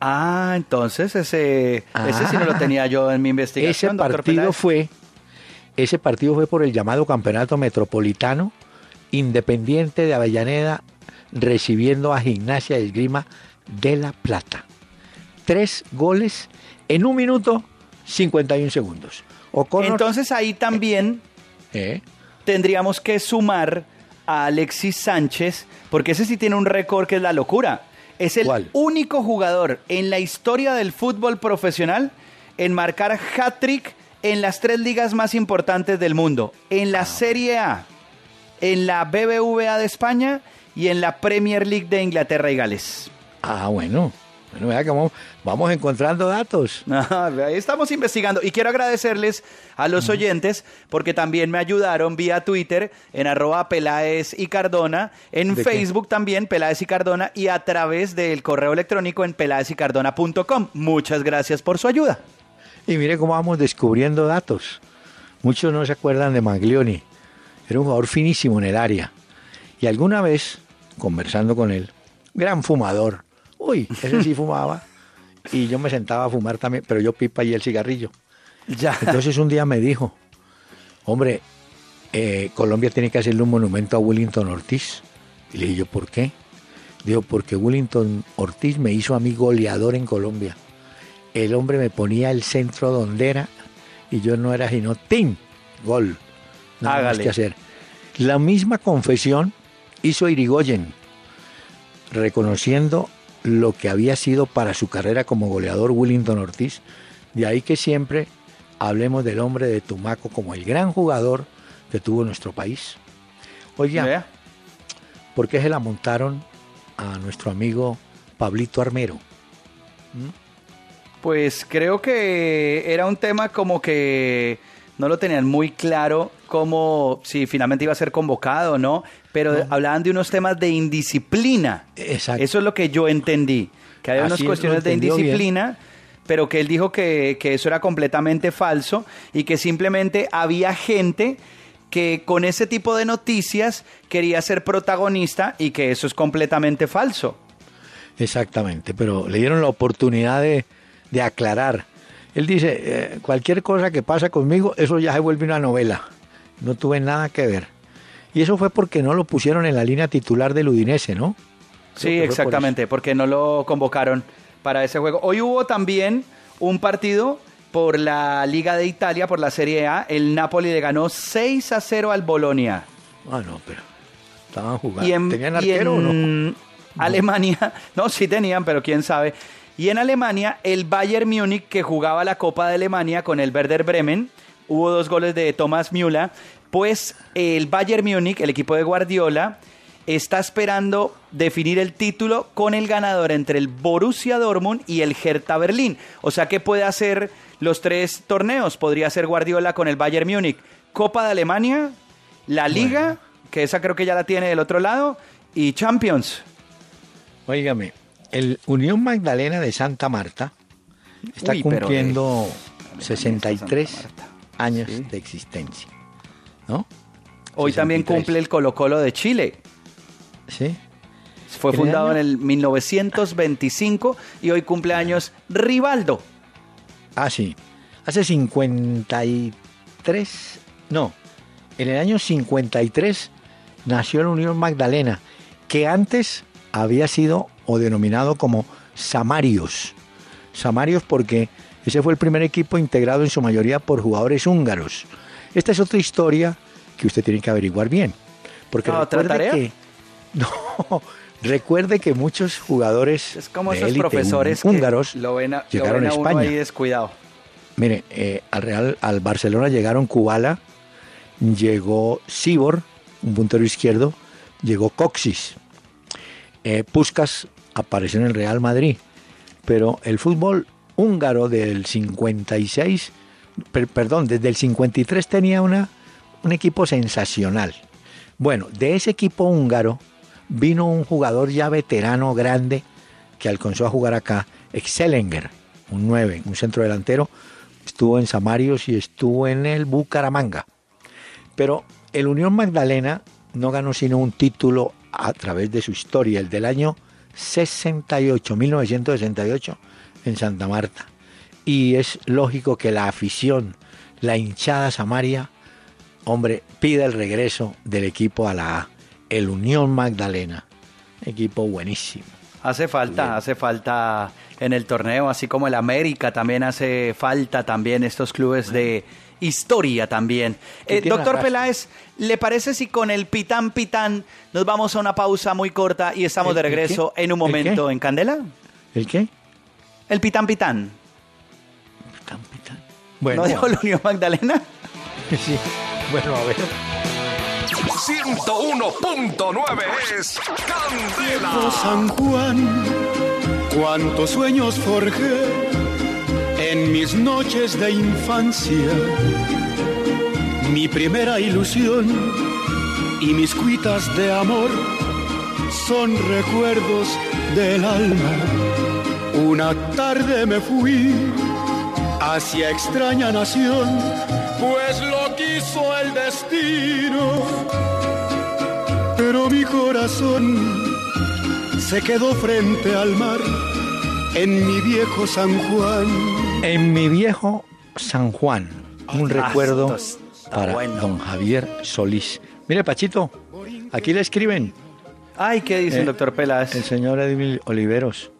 Ah, entonces ese, ese sí no lo Ah. tenía yo en mi Ese investigación, doctor partido Peláez. fue, ese partido fue por el llamado Campeonato Metropolitano Independiente de Avellaneda recibiendo a Gimnasia de Esgrima de La Plata. Tres goles en un minuto 51 segundos. O'Connor, Entonces ahí también ¿eh? tendríamos que sumar a Alexis Sánchez, porque ese sí tiene un récord que es la locura. Es el ¿Cuál? único jugador en la historia del fútbol profesional en marcar hat-trick en las tres ligas más importantes del mundo. En la Serie A, en la BBVA de España y en la Premier League de Inglaterra y Gales. Ah, bueno. Bueno, vea que vamos, vamos encontrando datos. Ajá, Ahí estamos investigando y quiero agradecerles a los oyentes porque también me ayudaron vía Twitter en arroba Peláez y Cardona, en. Facebook también Peláez y Cardona y a través del correo electrónico en peláezycardona.com. Muchas gracias por su ayuda. Y mire cómo vamos descubriendo datos. Muchos no se acuerdan de Maglioni. Era un jugador finísimo en el área. Y alguna vez, conversando con él, gran fumador. Uy, ese sí fumaba. Y yo me sentaba a fumar también, pero yo pipa y el cigarrillo. Ya. Entonces un día me dijo, hombre, eh, Colombia tiene que hacerle un monumento a Willington Ortiz. Y le dije yo, ¿por qué? Dijo, porque Willington Ortiz me hizo a mí goleador en Colombia. El hombre me ponía el centro donde era y yo no era sino ¡tim! Gol. Nada más Hágale. que hacer. La misma confesión hizo Irigoyen, reconociendo lo que había sido para su carrera como goleador Willington Ortiz. De ahí que siempre hablemos del hombre de Tumaco como el gran jugador que tuvo nuestro país. Vea. ¿por qué se la montaron a nuestro amigo Pablito Armero? Pues creo que era un tema como que no lo tenían muy claro como si finalmente iba a ser convocado o no, pero hablaban de unos temas de indisciplina. Exacto. Eso es lo que yo entendí, que había Así unas cuestiones de bien. indisciplina, pero que él dijo que, que eso era completamente falso y que simplemente había gente que con ese tipo de noticias quería ser protagonista y que eso es completamente falso. Exactamente, pero le dieron la oportunidad de, de aclarar. Él dice, eh, cualquier cosa que pasa conmigo, eso ya se vuelve una novela. No tuve nada que ver. Y eso fue porque no lo pusieron en la línea titular del Udinese, ¿no? Sí, por exactamente, porque no lo convocaron para ese juego. Hoy hubo también un partido por la Liga de Italia, por la Serie A. El Napoli le ganó 6 a 0 al Bolonia. Ah, no, pero estaban jugando. Y en, ¿Tenían arquero o no? en Alemania, no, sí tenían, pero quién sabe. Y en Alemania, el Bayern Múnich, que jugaba la Copa de Alemania con el Werder Bremen, hubo dos goles de Thomas Müller, pues el Bayern Múnich, el equipo de Guardiola, está esperando definir el título con el ganador entre el Borussia Dortmund y el Hertha Berlín. O sea que puede hacer los tres torneos. Podría ser Guardiola con el Bayern Múnich, Copa de Alemania, la Liga, que esa creo que ya la tiene del otro lado, y Champions. Óigame, el Unión Magdalena de Santa Marta está Uy, cumpliendo eh, 63 Santa Marta. años Sí. de existencia. ¿No? Hoy también 63. cumple el Colo Colo de Chile. Sí. Fue ¿Qué fundado año? en el 1925 y hoy cumple años Rivaldo. Ah, sí. Hace 53, no, en el año 53 nació la Unión Magdalena, que antes había sido o denominado como Samarios. Samarios porque ese fue el primer equipo integrado en su mayoría por jugadores húngaros. Esta es otra historia que usted tiene que averiguar bien. Porque Ah, ¿otra recuerde tarea? que no, recuerde que muchos jugadores Es como de esos élite profesores húngaros que lo ven a, lo llegaron ven a España. ahí descuidado. Mire, eh, al Real, al Barcelona llegaron Kubala, llegó Sibor, un puntero izquierdo, llegó Coxis. Eh, Puskas apareció en el Real Madrid, pero el fútbol húngaro del 56, per- perdón, desde el 53 tenía una, un equipo sensacional. Bueno, de ese equipo húngaro vino un jugador ya veterano, grande, que alcanzó a jugar acá, Excellinger, un 9, un centro delantero, estuvo en Samarios y estuvo en el Bucaramanga. Pero el Unión Magdalena no ganó sino un título a través de su historia, el del año 68, 1968, en Santa Marta. Y es lógico que la afición, la hinchada Samaria, hombre, pide el regreso del equipo a la A, el Unión Magdalena. Equipo buenísimo. Hace falta, Bien. hace falta en el torneo, así como el América también hace falta también estos clubes de historia también. Eh, doctor. Peláez, ¿le parece si con el pitán pitán nos vamos a una pausa muy corta y estamos ¿El- de regreso en un ¿El momento en Candela? ¿El qué? El pitán pitán. Pitán, pitán. ¿No Bueno, dijo la Unión Magdalena? sí. Bueno, a ver. 101.9 es Candela. Oh, San Juan, cuántos sueños forjé en mis noches de infancia. Mi primera ilusión y mis cuitas de amor son recuerdos del alma. Una tarde me fui hacia extraña nación, pues lo quiso el destino pero mi corazón se quedó frente al mar en mi viejo San Juan. En mi viejo San Juan, un Ah, recuerdo para bueno. don Javier Solís. Mire, Pachito, aquí le escriben Ay, ¿qué dice Eh, el doctor Peláez? el señor Edwin Oliveros.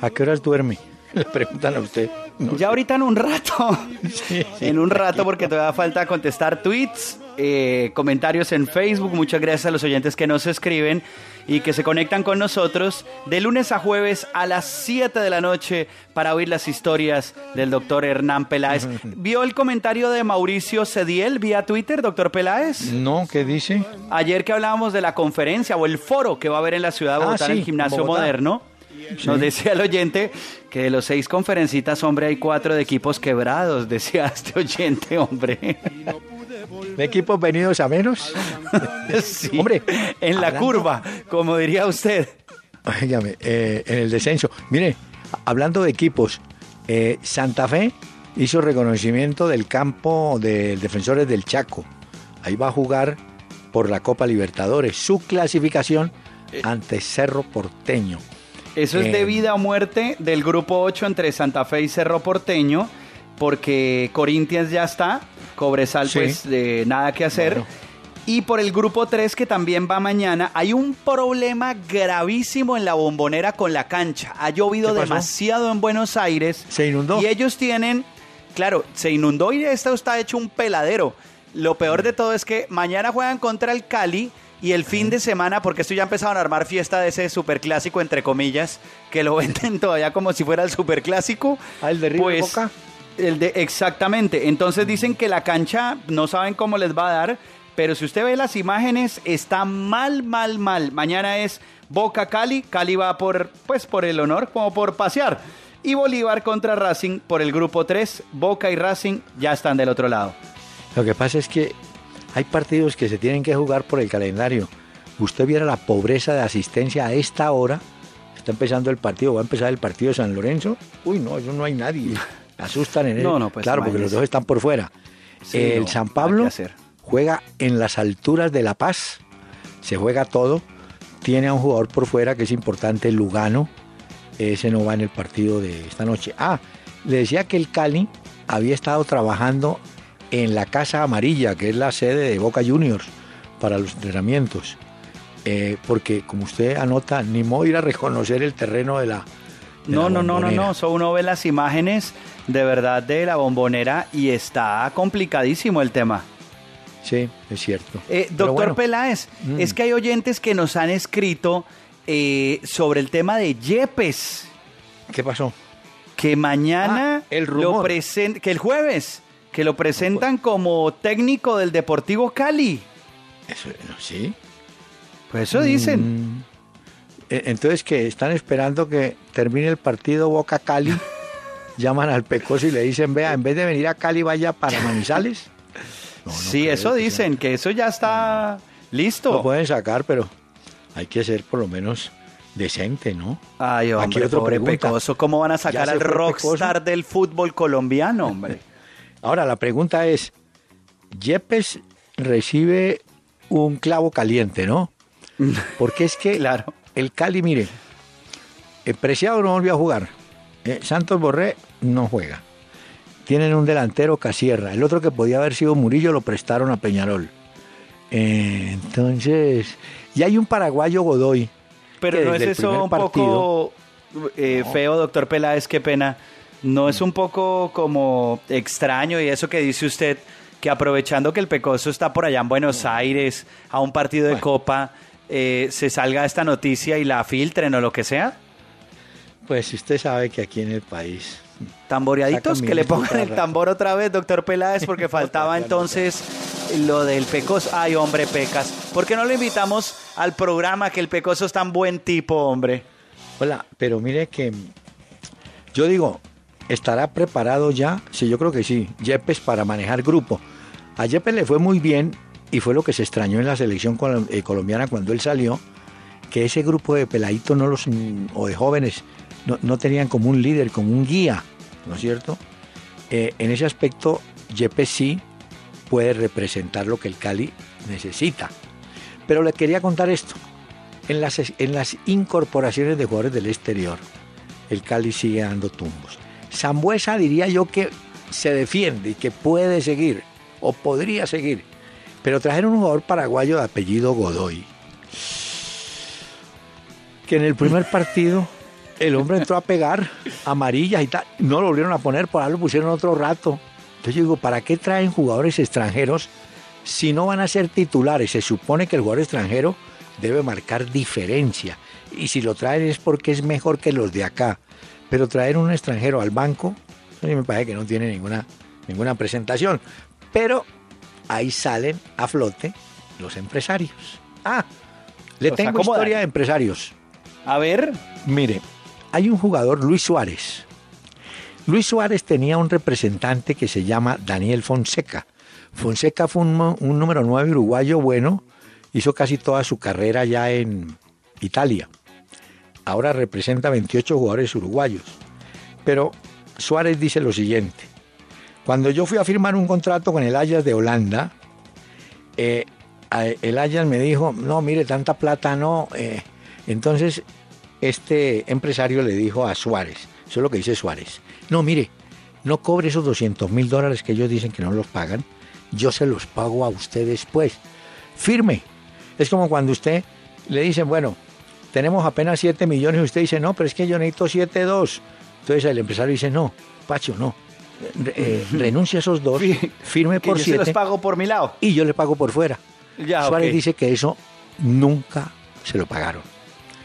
¿A qué horas duerme? Le preguntan a usted. No Ya ahorita en un rato. Sí, sí. En un rato, porque todavía falta contestar tweets, eh, comentarios en Facebook. Muchas gracias a los oyentes que nos escriben y que se conectan con nosotros de lunes a jueves a las 7 de la noche para oír las historias del doctor Hernán Peláez. ¿Vio el comentario de Mauricio Cediel vía Twitter, doctor Peláez? No, ¿qué dice? Ayer que hablábamos de la conferencia o el foro que va a haber en la ciudad de Ah, Bogotá en sí, el gimnasio Bogotá. moderno, nos decía el oyente que de los seis conferencistas, hombre, hay cuatro de equipos quebrados, decía este oyente, hombre. ¿De equipos venidos a menos? Sí, Hombre, en la hablando- curva, como diría usted. Óigame, eh, en el descenso. Mire, hablando de equipos, eh, Santa Fe hizo reconocimiento del campo de defensores del Chaco. Ahí va a jugar por la Copa Libertadores. Su clasificación ante Cerro Porteño. Eso es Eh, de vida o muerte del grupo 8 entre Santa Fe y Cerro Porteño, porque Corinthians ya está, Cobresal Sí. pues de nada que hacer. Bueno. Y por el grupo 3 que también va mañana, hay un problema gravísimo en la bombonera con la cancha. Ha llovido demasiado en Buenos Aires. ¿Se inundó? Y ellos tienen, claro, se inundó y esto está hecho un peladero. Lo peor de todo es que mañana juegan contra el Cali y el fin de semana, porque esto ya empezaron a armar fiesta de ese superclásico, entre comillas, que lo venden todavía como si fuera el superclásico. Ah, el de River Pues, Boca. El de, exactamente. Entonces dicen que la cancha no saben cómo les va a dar, pero si usted ve las imágenes, está mal, mal, mal. Mañana es Boca Cali. Cali va por, pues, por el honor, como por pasear. Y Bolívar contra Racing por el grupo 3. Boca y Racing ya están del otro lado. Lo que pasa es que hay partidos que se tienen que jugar por el calendario. Usted viera la pobreza de asistencia a esta hora. Está empezando el partido, va a empezar el partido de San Lorenzo. Uy, no, eso no hay nadie. Asustan en él. No, no, pues, Claro, porque los dos están por fuera. Sí, el no, San Pablo juega en las alturas de La Paz. Se juega todo. Tiene a un jugador por fuera que es importante, Lugano. Ese no va en el partido de esta noche. Ah, le decía que el Cali había estado trabajando en la Casa Amarilla, que es la sede de Boca Juniors, para los entrenamientos. Eh, porque, como usted anota, ni modo ir a reconocer el terreno de la. No, no, no, no, no. So, uno ve las imágenes de verdad de la bombonera y está complicadísimo el tema. Sí, es cierto. Eh, doctor bueno, Peláez, Mm. es que hay oyentes que nos han escrito eh, sobre el tema de Yepes, ¿Qué pasó? que mañana Ah, el lo que el jueves, que lo presentan como técnico del Deportivo Cali. Eso, sí. Pues eso dicen. Mm. Eh, Entonces, que están esperando que termine el partido Boca Cali, llaman al Pecoso y le dicen, vea, en vez de venir a Cali, vaya para Manizales. No, no sí, eso que dicen, que eso ya está Lo listo. pueden sacar, pero hay que ser por lo menos decente, ¿no? Ay, hombre, Aquí otro pobre pregunta. Pecoso, ¿cómo van a sacar al rockstar del fútbol colombiano, hombre? Ahora, la pregunta es, Yepes recibe un clavo caliente, ¿no? Porque es que Claro. El Cali, mire, el Preciado no volvió a jugar. Eh, Santos Borré no juega. Tienen un delantero Casierra. El otro que podía haber sido Murillo lo prestaron a Peñarol. Eh, entonces, y hay un paraguayo Godoy. Pero no es eso un partido- poco eh, feo, doctor Peláez, qué pena. ¿No es un poco como extraño y eso que dice usted, que aprovechando que el Pecoso está por allá en Buenos Aires, a un partido de Copa, eh, se salga esta noticia y la filtren o lo que sea? Pues usted sabe que aquí en el país Tamboreaditos, que le pongan el tambor otra vez, doctor Peláez, porque faltaba entonces lo del Pecoso. Ay, hombre, Pecas. ¿Por qué no lo invitamos al programa que el Pecoso es tan buen tipo, hombre? Hola, pero mire que yo digo, ¿estará preparado ya? Sí, yo creo que sí. Yepes para manejar grupo. A Yepes le fue muy bien y fue lo que se extrañó en la selección eh, colombiana cuando él salió, que ese grupo de peladitos no los, o de jóvenes no, no tenían como un líder, como un guía, ¿no es cierto? Eh, en ese aspecto, Yepes sí puede representar lo que el Cali necesita. Pero le quería contar esto. En las, en las incorporaciones de jugadores del exterior, el Cali sigue dando tumbos. Zambuesa diría yo que se defiende y que puede seguir, o podría seguir. Pero trajeron un jugador paraguayo de apellido Godoy, que en el primer partido el hombre entró a pegar amarillas y tal. No lo volvieron a poner, por ahí lo pusieron otro rato. Entonces yo digo, ¿para qué traen jugadores extranjeros si no van a ser titulares? Se supone que el jugador extranjero debe marcar diferencia. Y si lo traen es porque es mejor que los de acá. Pero traer un extranjero al banco, a mí me parece que no tiene ninguna, ninguna presentación. Pero ahí salen a flote los empresarios. Ah, le Los tengo acomodan. historia de empresarios. A ver, Mire, hay un jugador, Luis Suárez. Luis Suárez tenía un representante que se llama Daniel Fonseca. Fonseca fue un número 9 uruguayo bueno, hizo casi toda su carrera ya en Italia. Ahora representa 28 jugadores uruguayos. Pero Suárez dice lo siguiente. Cuando yo fui a firmar un contrato con el Ajax de Holanda, eh, el Ajax me dijo, no, mire, tanta plata no. eh". entonces, este empresario le dijo a Suárez, eso es lo que dice Suárez, no, mire, no cobre esos 200 mil dólares que ellos dicen que no los pagan, yo se los pago a usted después. Firme. Es como cuando usted le dicen, bueno, tenemos apenas 7 millones y usted dice, no, pero es que yo necesito 7,2. Entonces el empresario dice, no, Pacho, no. Eh, renuncia a esos dos, firme por yo se los 7 pago por mi lado. y yo le pago por fuera. Ya, Suárez dice que eso nunca se lo pagaron.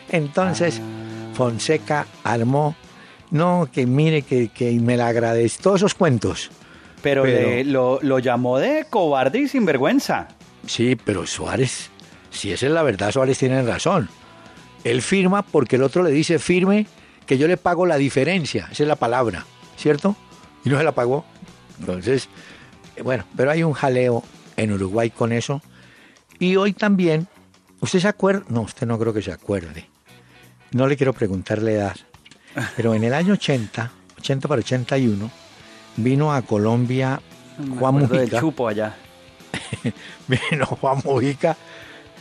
Entonces, Ah. Fonseca armó, no, que mire, que, que me la agradece, todos esos cuentos. Pero, Pero- le- lo, lo llamó de cobarde y sinvergüenza. Sí, pero Suárez, si esa es la verdad, Suárez tiene razón. Él firma porque el otro le dice firme que yo le pago la diferencia, esa es la palabra, ¿cierto? Y no se la pagó. Entonces, eh, bueno, pero hay un jaleo en Uruguay con eso. Y hoy también, ¿usted se acuerda? No, usted no creo que se acuerde. No le quiero preguntar la edad. Pero en el año 80, 80 para 81, vino a Colombia Juan del Mujica. chupo allá. vino Juan Mujica,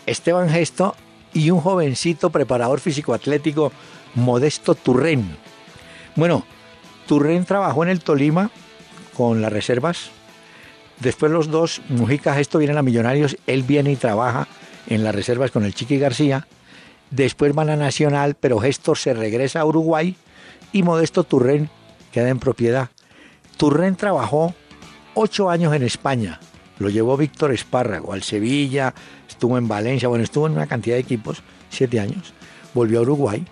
Esteban Gesto y un jovencito preparador físico-atlético, Modesto Turren. Bueno, Turren trabajó en el Tolima con las reservas. Después los dos, Mujica Gesto vienen a Millonarios, él viene y trabaja en las reservas con el Chiqui García. Después van a Nacional, pero Gesto se regresa a Uruguay y Modesto Turren queda en propiedad. Turren trabajó ocho años en España. Lo llevó Víctor Espárrago al Sevilla, estuvo en Valencia, bueno, estuvo en una cantidad de equipos, siete años. Volvió a Uruguay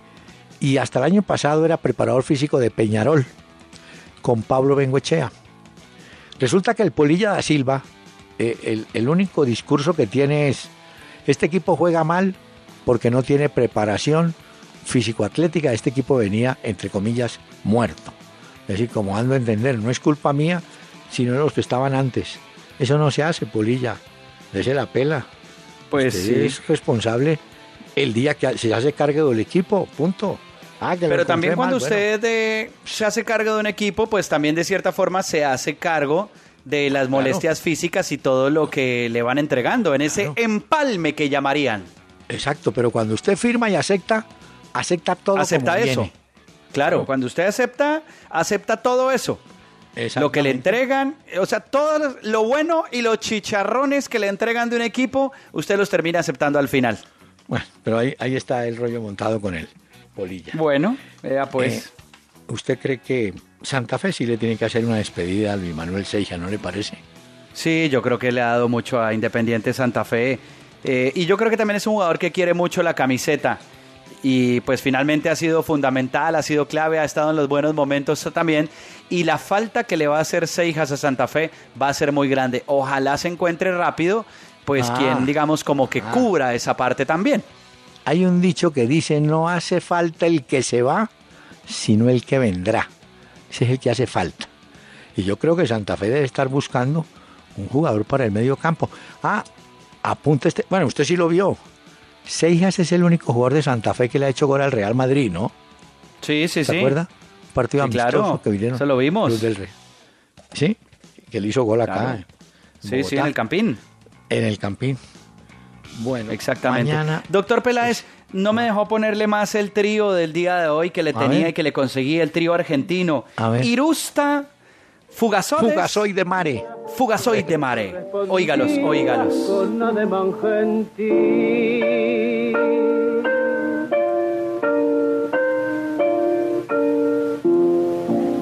y hasta el año pasado era preparador físico de Peñarol con Pablo Bengoechea. Resulta que el Polilla da Silva, eh, el, el único discurso que tiene es, este equipo juega mal porque no tiene preparación físico-atlética, este equipo venía, entre comillas, muerto. Es decir, como ando a entender, no es culpa mía, sino de los que estaban antes. Eso no se hace, Polilla. Dese la pela. Pues Usted sí. es responsable el día que se hace cargo del equipo, punto. Ah, que Pero también cuando mal, bueno. usted eh, se hace cargo de un equipo, pues también de cierta forma se hace cargo de las molestias físicas y todo lo que le van entregando en ese empalme que llamarían. Exacto, pero cuando usted firma y acepta, acepta todo acepta como eso. viene. Claro, Claro. cuando usted acepta, acepta todo eso. Lo que le entregan, o sea, todo lo- lo bueno y los chicharrones que le entregan de un equipo, usted los termina aceptando al final. Bueno, pero ahí, ahí está el rollo montado con él. Polilla. Bueno, vea pues. Eh, ¿Usted cree que Santa Fe sí le tiene que hacer una despedida a Luis Manuel Seija, no le parece? Sí, yo creo que le ha dado mucho a Independiente Santa Fe. Eh, y yo creo que también es un jugador que quiere mucho la camiseta. Y pues finalmente ha sido fundamental, ha sido clave, ha estado en los buenos momentos también. Y la falta que le va a hacer Seijas a Santa Fe va a ser muy grande. Ojalá se encuentre rápido, pues Ah. quien digamos como que cubra esa parte también. Hay un dicho que dice, no hace falta el que se va, sino el que vendrá. Ese es el que hace falta. Y yo creo que Santa Fe debe estar buscando un jugador para el medio campo. Ah, apunta este. Bueno, usted sí lo vio. Seijas es el único jugador de Santa Fe que le ha hecho gol al Real Madrid, ¿no? Sí, sí, ¿Se sí. acuerda? Un partido Sí, claro. que vinieron. Eso lo vimos. los del Re- Sí, que le hizo gol acá. En Sí, sí, en el Campín. En el Campín. Bueno, Exactamente. Mañana, Doctor Peláez, no me dejó ponerle más el trío del día de hoy que le A tenía ver. y que le conseguí el trío argentino. A ver. Irusta, Fugasoides, Fugasoy de Mare. Fugasoid de Mare. Óigalos, óigalos.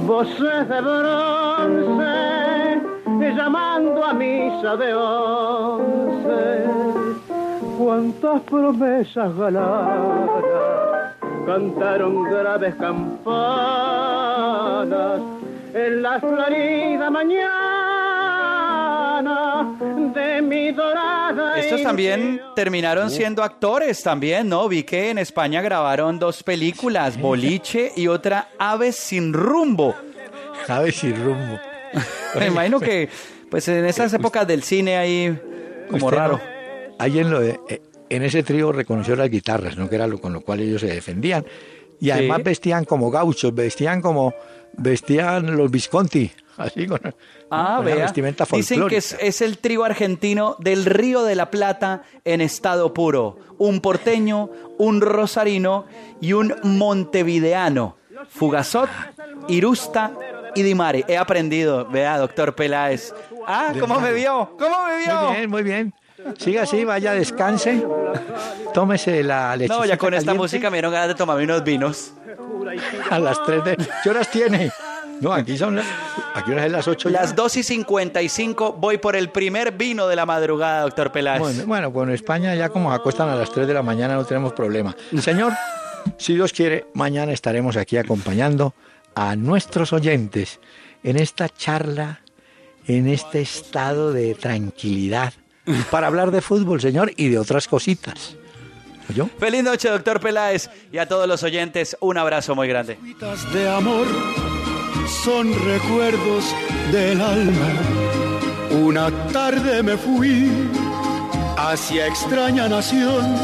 Voces de bronce llamando a misa de once. Cuántas promesas galanas cantaron graves campanas en la florida mañana de mi dorada Estos también terminaron siendo actores también, ¿no? Vi que en España grabaron dos películas, Boliche y otra Aves sin rumbo. Sabes si rumbo. Me imagino que, pues en esas épocas del cine ahí, como Usted raro. no- Ahí en, lo de- eh, en ese trío reconoció las guitarras, ¿no? Que era lo con lo cual ellos se defendían. Y además vestían como gauchos, vestían como vestían los Visconti, así con, Ah, con vestimenta Dicen que es, folclórica. es el trío argentino del Río de la Plata en estado puro. Un porteño, un rosarino y un montevideano. Fugazot, Irusta y Dimare. He aprendido, vea, doctor Peláez. Ah, ¿cómo me vio? ¿Cómo me vio? Muy bien, muy bien. Siga así, vaya, descanse. Tómese la leche. No, ya con esta música me dieron ganas de tomarme unos vinos. A las 3 de... ¿Qué horas tiene? No, aquí son las... Aquí horas es las 8 Las 2 y 55 voy por el primer vino de la madrugada, doctor Peláez. Bueno, bueno, con España ya como acuestan a las 3 de la mañana no tenemos problema. Señor, si Dios quiere, mañana estaremos aquí acompañando a nuestros oyentes en esta charla, en este estado de tranquilidad, para hablar de fútbol, señor, y de otras cositas. ¿Oyó? Feliz noche, doctor Peláez, y a todos los oyentes, un abrazo muy grande. De amor son recuerdos del alma. Una tarde me fui hacia extraña nación,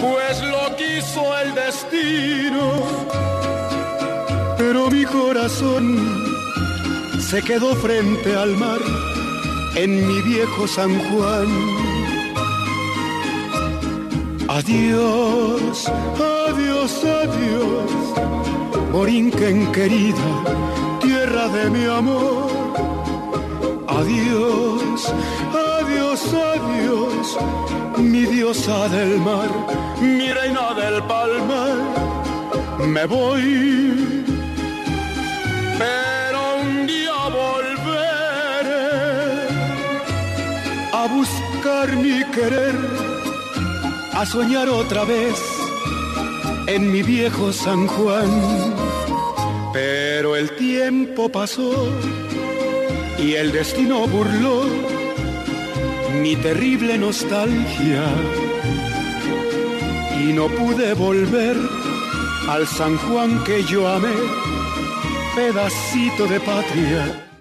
pues lo quiso el destino. Pero mi corazón se quedó frente al mar en mi viejo San Juan. Adiós, adiós, adiós, Borinquen querida, tierra de mi amor. Adiós, adiós, adiós, mi diosa del mar, mi reina del palmar. Me voy, a buscar mi querer a soñar otra vez en mi viejo San Juan. Pero el tiempo pasó y el destino burló mi terrible nostalgia. Y no pude volver al San Juan que yo amé, pedacito de patria.